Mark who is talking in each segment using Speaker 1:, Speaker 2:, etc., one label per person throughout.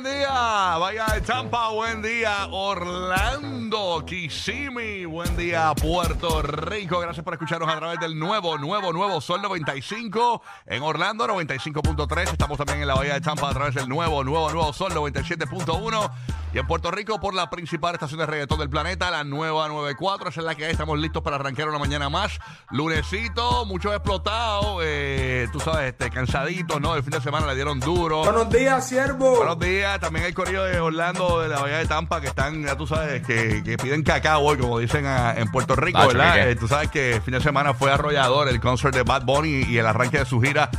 Speaker 1: buen día. Vaya de Tampa, buen día. Orlando, Kissimmee, buen día, Puerto Rico. Gracias por escucharnos a través del nuevo, nuevo, nuevo Sol 95 en Orlando, 95.3. Estamos también en la Bahía de Tampa a través del nuevo, nuevo, nuevo Sol 97.1. Y en Puerto Rico por la principal estación de reggaetón del planeta, la nueva 94. Esa es la que hay. Estamos listos para arrancar una mañana más. Lunesito, muchos explotados. eh, tú sabes, este, cansaditos, ¿no? El fin de semana le dieron duro.
Speaker 2: Buenos días, siervo.
Speaker 1: Buenos días, también hay corrido de Orlando, de la Bahía de Tampa, que están, ya tú sabes, que, que piden cacao hoy, como dicen ah, en Puerto Rico, ¿verdad? Eh, tú sabes que el fin de semana fue arrollador el concert de Bad Bunny y el arranque de su gira,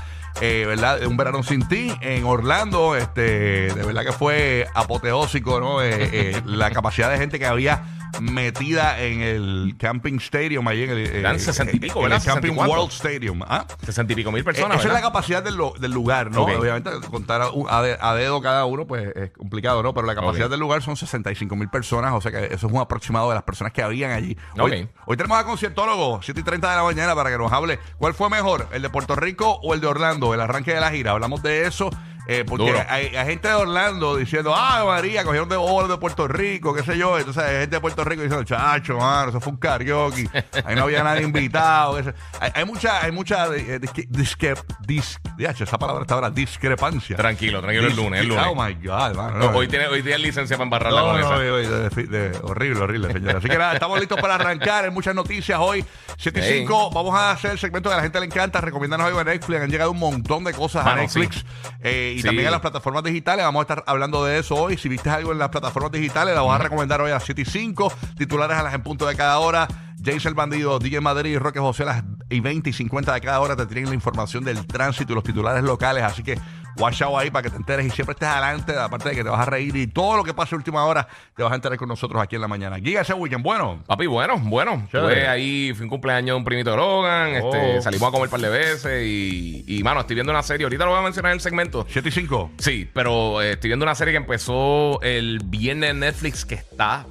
Speaker 1: eh, ¿verdad? Un verano sin ti en Orlando, este, de verdad que fue apoteósico, ¿no? Eh, eh, la capacidad de gente que había metida en el Camping Stadium, ahí en el, eh,
Speaker 3: Eran 60 y pico,
Speaker 1: en el
Speaker 3: ¿verdad?
Speaker 1: Camping
Speaker 3: 64.
Speaker 1: World Stadium. ¿Ah?
Speaker 3: Sesenta y pico mil
Speaker 1: Eh,
Speaker 3: personas.
Speaker 1: Esa es la
Speaker 3: ¿verdad?
Speaker 1: capacidad del, lo- del lugar, ¿no?
Speaker 3: Ok.
Speaker 1: Obviamente, contar a, un- a de- a dedo cada uno, pues es complicado, ¿no? Pero la capacidad
Speaker 3: Ok.
Speaker 1: del lugar son 65 mil personas, o sea que eso es un aproximado de las personas que habían allí. Hoy,
Speaker 3: Ok.
Speaker 1: hoy tenemos a conciertólogo, 7 y 30 de la mañana, para que nos hable cuál fue mejor, el de Puerto Rico o el de Orlando, el arranque de la gira. Hablamos de eso. Eh, porque
Speaker 3: Duro.
Speaker 1: hay, hay gente de Orlando diciendo, ah, María, cogieron de bolos de Puerto Rico, qué sé yo. Entonces hay gente de Puerto Rico diciendo, chacho, mano, eso fue un karaoke. Ahí no había nadie invitado. Hay, hay mucha, hay mucha eh, disque, disque, esa palabra está ahora, discrepancia.
Speaker 3: Tranquilo, tranquilo, el lunes, el lunes.
Speaker 1: Oh my God, mano.
Speaker 3: No,
Speaker 1: no.
Speaker 3: hoy tiene, hoy tiene licencia para embarrarla
Speaker 1: No,
Speaker 3: con
Speaker 1: de- de- de- horrible, horrible, señora. Así que nada, estamos listos para arrancar. Hay muchas noticias hoy. 7 y
Speaker 3: Hey.
Speaker 1: 5. Vamos a hacer el segmento que a la gente le encanta. Recomiéndanos algo en Netflix. Han llegado un montón de cosas a Netflix. Eh, y
Speaker 3: Sí.
Speaker 1: también a las plataformas digitales. Vamos a estar hablando de eso hoy. Si viste algo en las plataformas digitales, la vamos a recomendar hoy a las 7 y 5. Titulares a las en punto de cada hora. Jason el Bandido, DJ Madrid y Roque José a las y 20 y 50 de cada hora te tienen la información del tránsito y los titulares locales. Así que watch out ahí para que te enteres y siempre estés adelante. Aparte de que te vas a reír y todo lo que pase última hora te vas a enterar con nosotros aquí en la mañana. Giga ese weekend, bueno.
Speaker 3: Papi, bueno, bueno. Tuve ahí, fue un cumpleaños de un primito de Logan. Este,
Speaker 1: Oh.
Speaker 3: salimos a comer un par de veces y, y, mano, estoy viendo una serie. Ahorita lo voy a mencionar en el segmento.
Speaker 1: 7 y 5.
Speaker 3: Sí, pero eh, estoy viendo una serie que empezó el viernes en Netflix que está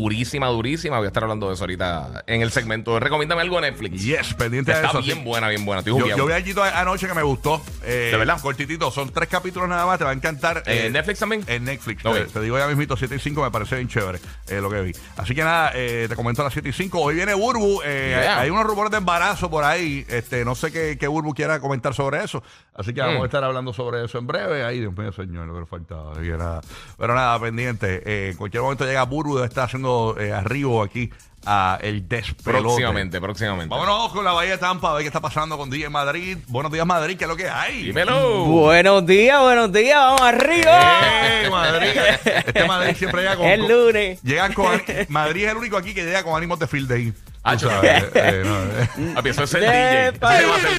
Speaker 3: durísima, durísima. Voy a estar hablando de eso ahorita en el segmento. Recomiéndame algo de Netflix.
Speaker 1: Yes, pendiente de
Speaker 3: Está
Speaker 1: eso.
Speaker 3: bien
Speaker 1: sí.
Speaker 3: buena, bien buena. Estoy
Speaker 1: Yo, yo vi allí anoche que me gustó. Eh,
Speaker 3: ¿De verdad?
Speaker 1: Cortitito. Son tres capítulos nada más. Te va a encantar.
Speaker 3: Eh,
Speaker 1: Eh,
Speaker 3: ¿Netflix también?
Speaker 1: En Netflix. Te, te digo ya mismito, 7 y 5 me parece bien chévere eh, lo que vi. Así que nada, eh, te comento a las 7 y 5. Hoy viene Burbu.
Speaker 3: Yeah.
Speaker 1: Hay unos rumores de embarazo por ahí. Este, no sé qué, qué Burbu quiera comentar sobre eso. Así que vamos
Speaker 3: Mm.
Speaker 1: a estar hablando sobre eso en breve. Ahí, Dios mío, señor, lo que le faltaba. Pero nada, pendiente. En cualquier momento llega Burbu, debe estar haciendo eh, arriba aquí a el despelote.
Speaker 3: Próximamente, próximamente.
Speaker 1: Vámonos con la Bahía de Tampa a ver qué está pasando con DJ Madrid. Buenos días, Madrid, ¿qué es lo que hay?
Speaker 3: Dímelo.
Speaker 4: Buenos días, buenos días, vamos arriba.
Speaker 1: ¡Eh, Madrid! Este Madrid siempre llega con.
Speaker 4: El
Speaker 1: con-
Speaker 4: lunes.
Speaker 1: Llega con. Madrid es el único aquí que llega con ánimos de field day.
Speaker 3: Ah,
Speaker 1: Tú sabes, eh, no, eh.
Speaker 3: Es el
Speaker 4: De
Speaker 3: DJ. Ese
Speaker 4: país.
Speaker 3: va a ser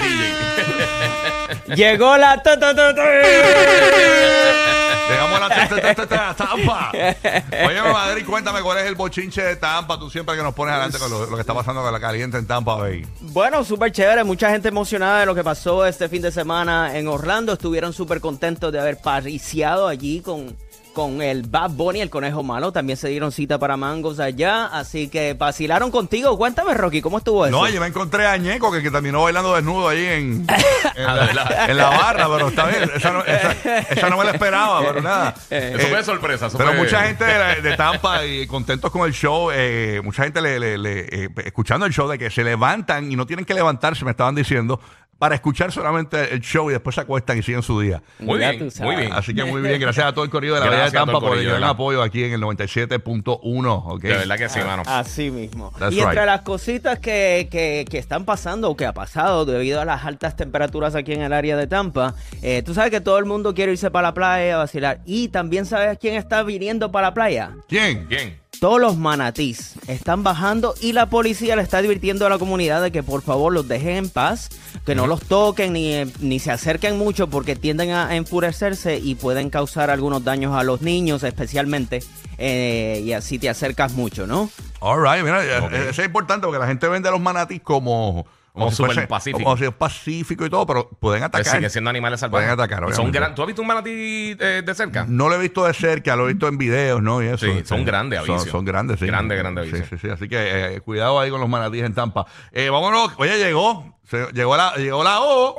Speaker 3: DJ.
Speaker 4: Llegó la.
Speaker 1: Llegamos a la ta- ta- ta- ta- ta- Tampa. Oye, Madrid, cuéntame cuál es el bochinche de Tampa. Tú siempre que nos pones adelante con lo, lo que está pasando con la caliente en Tampa Bay.
Speaker 4: Bueno, súper chévere, mucha gente emocionada de lo que pasó este fin de semana en Orlando. Estuvieron súper contentos de haber pariciado allí con, con el Bad Bunny, el conejo malo. También se dieron cita para mangos allá, así que vacilaron contigo. Cuéntame, Rocky, ¿cómo estuvo eso?
Speaker 1: No, yo me encontré a Ñeco que, que terminó bailando desnudo ahí en, en, la, en la barra, pero está bien. Esa no, esa- esa no me la esperaba, pero nada.
Speaker 3: Eso
Speaker 1: Eh,
Speaker 3: fue sorpresa. eso
Speaker 1: Pero
Speaker 3: fue-
Speaker 1: mucha gente de, la- de Tampa y contentos con el show, eh, mucha gente le, le- le- eh, escuchando el show de que se levantan y no tienen que levantarse, me estaban diciendo, para escuchar solamente el show y después se acuestan y siguen su día.
Speaker 3: Muy
Speaker 4: Ya
Speaker 3: bien, muy bien.
Speaker 1: Así que muy bien, gracias a todo el corrido de la Bahía de Tampa por el gran apoyo aquí en el 97.1. ¿ok?
Speaker 3: De verdad que sí, mano.
Speaker 4: Así mismo.
Speaker 1: That's
Speaker 4: y entre
Speaker 1: right.
Speaker 4: las cositas que, que- que están pasando o que ha pasado debido a las altas temperaturas aquí en el área de Tampa, eh, tú sabes que todo el mundo quiere irse para la playa a vacilar. Y también sabes quién está viniendo para la playa.
Speaker 1: ¿Quién?
Speaker 3: Bien.
Speaker 4: Todos los manatís están bajando y la policía le está advirtiendo a la comunidad de que por favor los dejen en paz, que no los toquen ni, ni se acerquen mucho porque tienden a enfurecerse y pueden causar algunos daños a los niños especialmente eh, y así te acercas mucho, ¿no?
Speaker 1: All right, mira, eh, eso es importante porque la gente vende a los manatís como...
Speaker 3: Como
Speaker 1: si fuese-
Speaker 3: pacífico.
Speaker 1: Como si es pacífico y todo, pero pueden
Speaker 3: Pues
Speaker 1: atacar.
Speaker 3: siguen siendo animales salvajes.
Speaker 1: Pueden atacar,
Speaker 3: Y son
Speaker 1: obviamente.
Speaker 3: gran- ¿Tú has visto un manatí eh, de cerca?
Speaker 1: No lo he visto de cerca, lo he visto en videos, ¿no? Y eso.
Speaker 3: Sí, son grandes,
Speaker 1: Son, son grandes, sí.
Speaker 3: Grande, grande,
Speaker 1: Sí,
Speaker 3: avicio.
Speaker 1: sí, sí. Así que eh, cuidado ahí con los manatíes en Tampa. Eh, vámonos. Oye, llegó. Se- llegó la, llegó la O.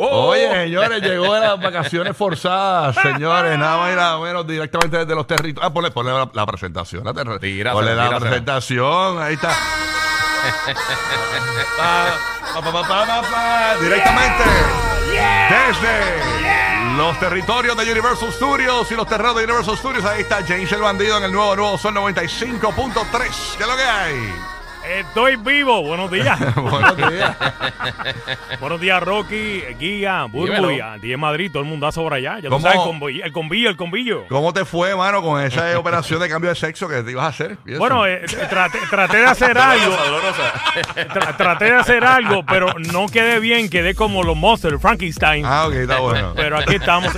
Speaker 3: Oh.
Speaker 1: Oye, señores, llegó de las vacaciones forzadas, señores, nada más y nada menos directamente desde los territorios. Ah, ponle, ponle la, la presentación. La ter-
Speaker 3: Tírasela,
Speaker 1: ponle la
Speaker 3: tírasela.
Speaker 1: presentación, ahí está. Directamente desde los territorios de Universal Studios y los terrenos de Universal Studios. Ahí está James el Bandido en el nuevo Nuevo Sol 95.3. ¿Qué es lo que hay?
Speaker 2: Estoy vivo. Buenos días.
Speaker 1: Buenos días.
Speaker 2: Buenos días, Rocky, Guía, Burbu
Speaker 3: Dímelo.
Speaker 2: y a ti en Madrid. Todo el mundo sobre allá. Ya tú
Speaker 1: ¿Cómo?
Speaker 2: sabes, el convillo, el convillo. El convillo.
Speaker 1: ¿Cómo te fue, mano, con esa operación de cambio de sexo que te ibas a hacer? ¿Y eso?
Speaker 2: Bueno, eh, traté, traté de hacer algo. tra- traté de hacer algo, pero no quedé bien. Quedé como los monsters, Frankenstein.
Speaker 1: Ah, ok, está bueno.
Speaker 2: Pero aquí estamos.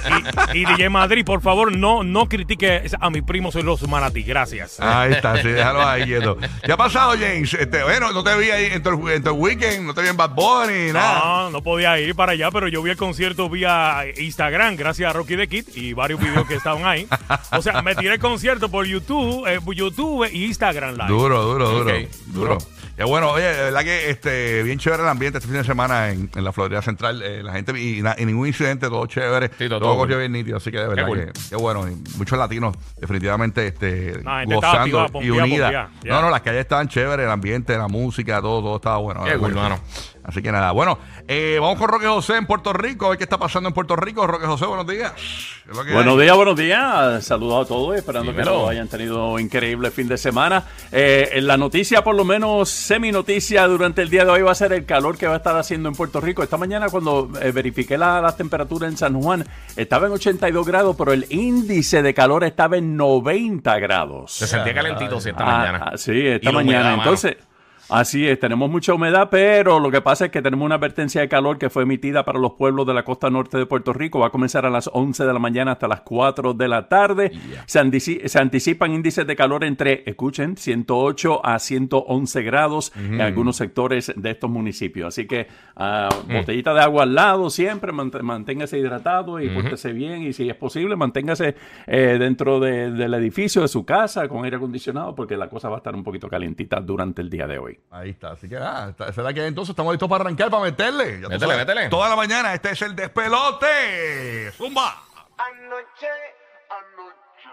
Speaker 2: Y, y DJ Madrid, por favor, no, no critique a mi primo, soy los manatí. Gracias.
Speaker 1: Ahí está, sí, déjalo ahí quieto. ¿Qué ha pasado, James? Este, bueno, no te vi ahí en tu weekend, no te vi en Bad Bunny, nada.
Speaker 2: No, no podía ir para allá, pero yo vi el concierto vía Instagram, gracias a Rocky the Kid y varios videos que estaban ahí. O sea, me tiré el concierto por YouTube, eh, YouTube y Instagram Live.
Speaker 1: Duro, duro, duro. Duro.
Speaker 3: duro.
Speaker 1: Qué bueno, oye, de verdad que este, bien chévere el ambiente este fin de semana en, en la Florida Central. eh, la gente, y, na- y ningún incidente, todo chévere.
Speaker 3: Sí, todo-
Speaker 1: todo
Speaker 3: todo
Speaker 1: corrió
Speaker 3: cool.
Speaker 1: bien nítido, así que de verdad
Speaker 3: cool.
Speaker 1: que qué bueno. y muchos latinos, definitivamente, este,
Speaker 2: La gente estaba
Speaker 1: gozando
Speaker 2: activada,
Speaker 1: y
Speaker 2: pompeada,
Speaker 1: unida.
Speaker 2: pompeada, ya.
Speaker 1: No, no, las calles estaban chéveres, el ambiente, la música, todo, todo estaba bueno.
Speaker 3: Qué
Speaker 1: de
Speaker 3: cool,
Speaker 1: verdad.
Speaker 3: mano.
Speaker 1: Así que nada, bueno, eh, vamos con Roque José en Puerto Rico, a ver qué está pasando en Puerto Rico. Roque José, buenos días. ¿Qué es lo que
Speaker 5: Buenos
Speaker 1: hay?
Speaker 5: días, buenos días. Saludos a todos, esperando
Speaker 3: Dímelo.
Speaker 5: que todos hayan tenido un increíble fin de semana. Eh, en la noticia, por lo menos semi-noticia durante el día de hoy, va a ser el calor que va a estar haciendo en Puerto Rico. Esta mañana, cuando eh, verifiqué la- las temperaturas en San Juan, estaba en 82 grados, pero el índice de calor estaba en 90 grados.
Speaker 3: Se sentía calentito sí, esta
Speaker 5: Ah,
Speaker 3: mañana.
Speaker 5: ah, sí, esta
Speaker 3: Y la
Speaker 5: mañana.
Speaker 3: mano.
Speaker 5: Así es, tenemos mucha humedad, pero lo que pasa es que tenemos una advertencia de calor que fue emitida para los pueblos de la costa norte de Puerto Rico. Va a comenzar a las 11 de la mañana hasta las 4 de la tarde. Se, antici- se anticipan índices de calor entre, escuchen, 108 a 111 grados en algunos sectores de estos municipios. Así que ah, botellita de agua al lado siempre, mant- manténgase hidratado y pórtese bien. Y si es posible, manténgase eh, dentro de- del edificio de su casa con aire acondicionado porque la cosa va a estar un poquito calientita durante el día de hoy.
Speaker 1: Ahí está, así que ah, está- será que entonces estamos listos para arrancar, para meterle. Ya tú
Speaker 3: Métele,
Speaker 1: sabes,
Speaker 3: métele.
Speaker 1: Toda la mañana, este es el despelote. Zumba.
Speaker 6: Anoche